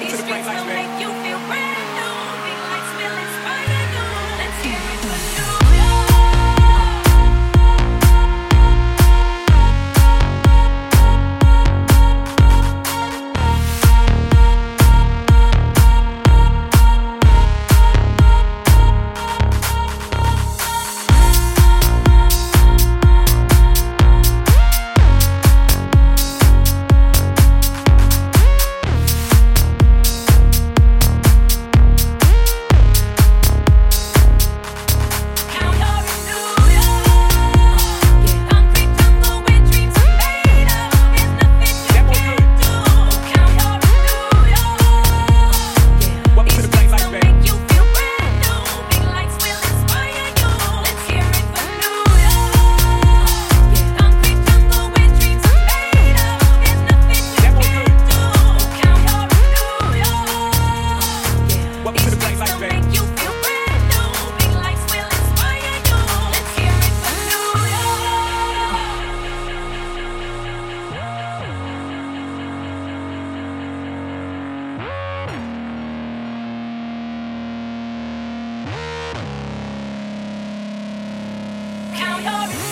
York. To the Bright streets Count